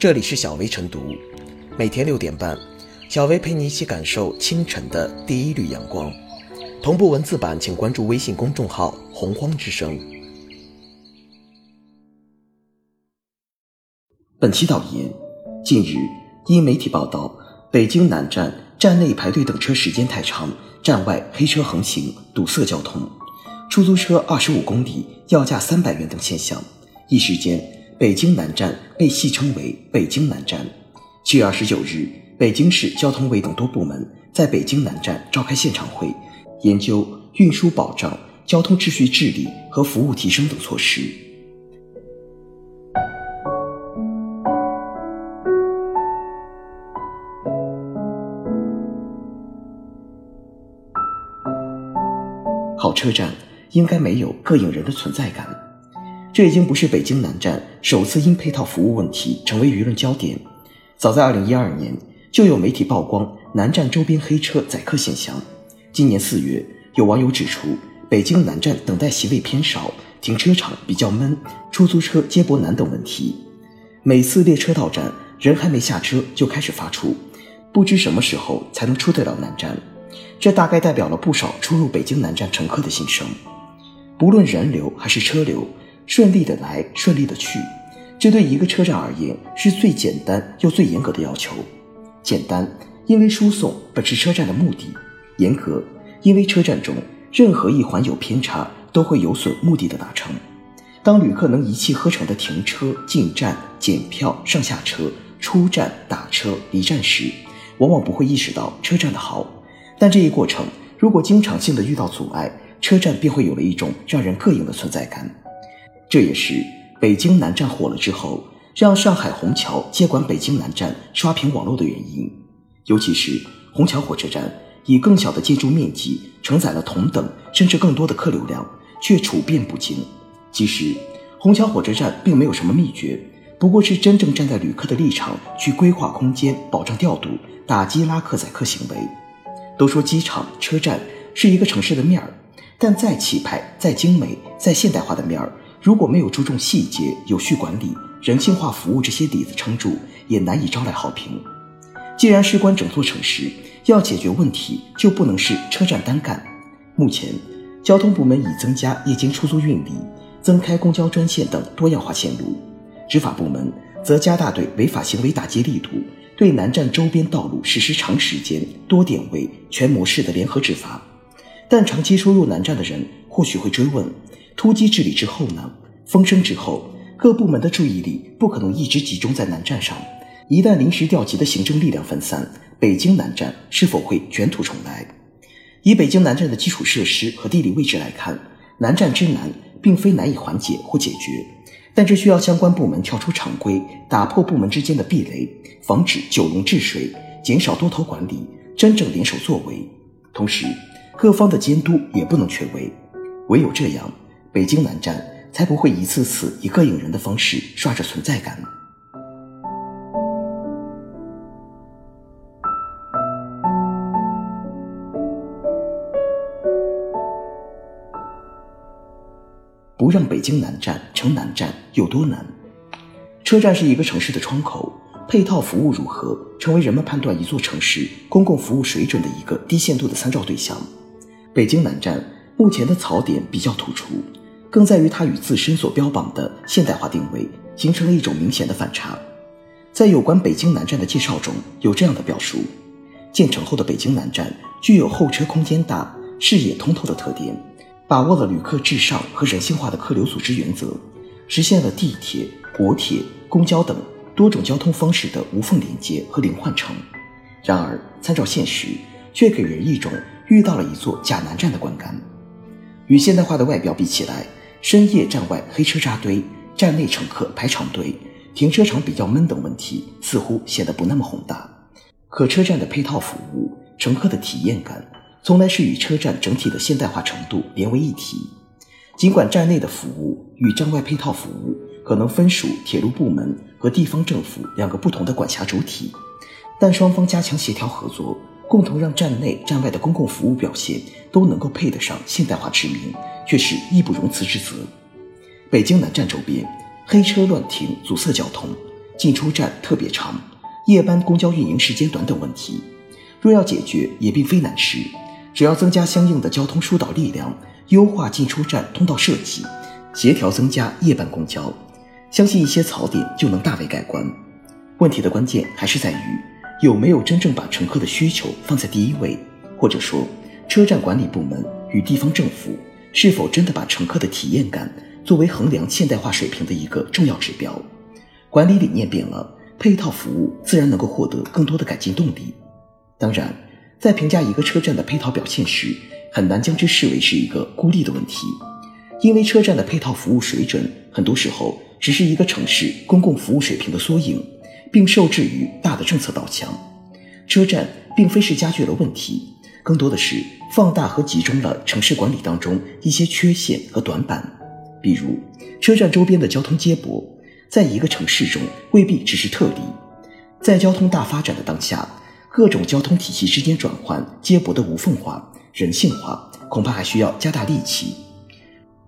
这里是小薇晨读，每天六点半，小薇陪你一起感受清晨的第一缕阳光。同步文字版，请关注微信公众号“洪荒之声”。本期导言：近日，因媒体报道，北京南站站内排队等车时间太长，站外黑车横行，堵塞交通，出租车二十五公里要价三百元等现象，一时间，北京南站被戏称为“北京南站”。七月二十九日，北京市交通委等多部门在北京南站召开现场会，研究运输保障、交通秩序治理和服务提升等措施。好车站应该没有膈应人的存在感。这已经不是北京南站首次因配套服务问题成为舆论焦点。早在2012年，就有媒体曝光南站周边黑车载客现象。今年四月，有网友指出，北京南站等待席位偏少，停车场比较闷，出租车接驳难等问题。每次列车到站，人还没下车就开始发出，不知什么时候才能出得了南站。这大概代表了不少出入北京南站乘客的心声。不论人流还是车流，顺利的来，顺利的去，这对一个车站而言是最简单又最严格的要求。简单，因为输送本是车站的目的；严格，因为车站中任何一环有偏差，都会有损目的的达成。当旅客能一气呵成的停车、进站、检票、上下车、出站、打车、离站时，往往不会意识到车站的好。但这一过程如果经常性的遇到阻碍，车站便会有了一种让人膈应的存在感。这也是北京南站火了之后，让上海虹桥接管北京南站刷屏网络的原因。尤其是虹桥火车站以更小的建筑面积承载了同等甚至更多的客流量，却处变不惊。其实，虹桥火车站并没有什么秘诀，不过是真正站在旅客的立场去规划空间，保障调度，打击拉客载客行为。都说机场、车站是一个城市的面儿，但再气派、再精美、再现代化的面儿，如果没有注重细节、有序管理、人性化服务这些底子撑住，也难以招来好评。既然事关整座城市，要解决问题，就不能是车站单干。目前，交通部门已增加夜间出租运力，增开公交专线等多样化线路，执法部门则加大对违法行为打击力度。对南站周边道路实施长时间、多点位、全模式的联合执法，但长期出入南站的人或许会追问：突击治理之后呢？风声之后，各部门的注意力不可能一直集中在南站上。一旦临时调集的行政力量分散，北京南站是否会卷土重来？以北京南站的基础设施和地理位置来看，南站之难并非难以缓解或解决。但这需要相关部门跳出常规，打破部门之间的壁垒，防止九龙治水，减少多头管理，真正联手作为。同时，各方的监督也不能缺位。唯有这样，北京南站才不会一次次以膈应人的方式刷着存在感。不让北京南站成南站有多难？车站是一个城市的窗口，配套服务如何，成为人们判断一座城市公共服务水准的一个低限度的参照对象。北京南站目前的槽点比较突出，更在于它与自身所标榜的现代化定位形成了一种明显的反差。在有关北京南站的介绍中有这样的表述：建成后的北京南站具有候车空间大、视野通透的特点。把握了旅客至上和人性化的客流组织原则，实现了地铁、国铁、公交等多种交通方式的无缝连接和零换乘。然而，参照现实，却给人一种遇到了一座假南站的观感。与现代化的外表比起来，深夜站外黑车扎堆，站内乘客排长队，停车场比较闷等问题，似乎显得不那么宏大。可车站的配套服务，乘客的体验感。从来是与车站整体的现代化程度连为一体。尽管站内的服务与站外配套服务可能分属铁路部门和地方政府两个不同的管辖主体，但双方加强协调合作，共同让站内站外的公共服务表现都能够配得上现代化之名，却是义不容辞之责。北京南站周边黑车乱停，阻塞交通，进出站特别长、夜班公交运营时间短等问题。若要解决，也并非难事，只要增加相应的交通疏导力量，优化进出站通道设计，协调增加夜班公交，相信一些槽点就能大为改观。问题的关键还是在于有没有真正把乘客的需求放在第一位，或者说，车站管理部门与地方政府是否真的把乘客的体验感作为衡量现代化水平的一个重要指标。管理理念变了，配套服务自然能够获得更多的改进动力。当然，在评价一个车站的配套表现时，很难将之视为是一个孤立的问题，因为车站的配套服务水准很多时候只是一个城市公共服务水平的缩影，并受制于大的政策导向。车站并非是加剧了问题，更多的是放大和集中了城市管理当中一些缺陷和短板，比如车站周边的交通接驳，在一个城市中未必只是特例，在交通大发展的当下。各种交通体系之间转换接驳的无缝化、人性化，恐怕还需要加大力气。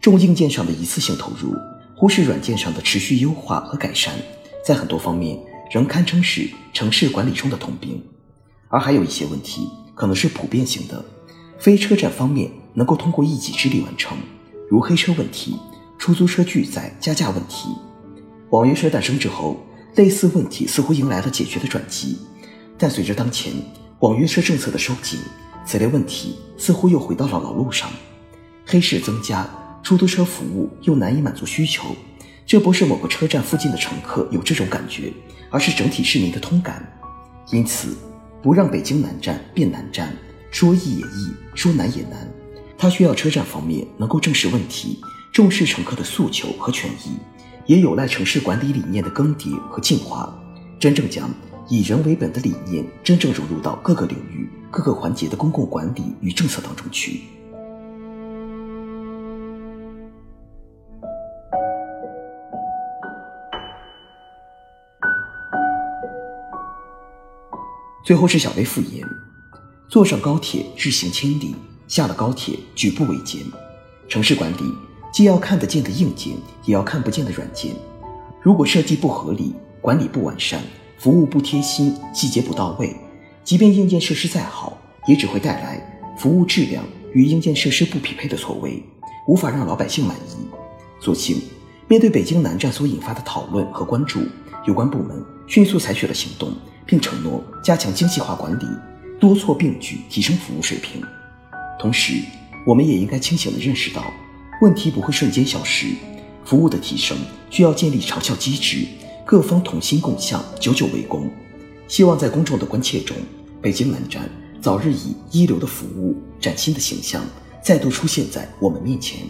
重硬件上的一次性投入，忽视软件上的持续优化和改善，在很多方面仍堪称是城市管理中的通病。而还有一些问题可能是普遍性的，非车站方面能够通过一己之力完成，如黑车问题、出租车拒载加价问题。网约车诞生之后，类似问题似乎迎来了解决的转机。但随着当前网约车政策的收紧，此类问题似乎又回到了老路上。黑市增加，出租车服务又难以满足需求，这不是某个车站附近的乘客有这种感觉，而是整体市民的通感。因此，不让北京南站变南站，说易也易，说难也难。它需要车站方面能够正视问题，重视乘客的诉求和权益，也有赖城市管理理念的更迭和进化，真正将。以人为本的理念真正融入到各个领域、各个环节的公共管理与政策当中去。最后是小微复言：坐上高铁日行千里，下了高铁举步维艰。城市管理既要看得见的硬件，也要看不见的软件。如果设计不合理，管理不完善。服务不贴心，细节不到位，即便硬件设施再好，也只会带来服务质量与硬件设施不匹配的错位，无法让老百姓满意。所幸，面对北京南站所引发的讨论和关注，有关部门迅速采取了行动，并承诺加强精细化管理，多措并举提升服务水平。同时，我们也应该清醒地认识到，问题不会瞬间消失，服务的提升需要建立长效机制。各方同心共向，久久为功。希望在公众的关切中，北京南站早日以一流的服务、崭新的形象再度出现在我们面前。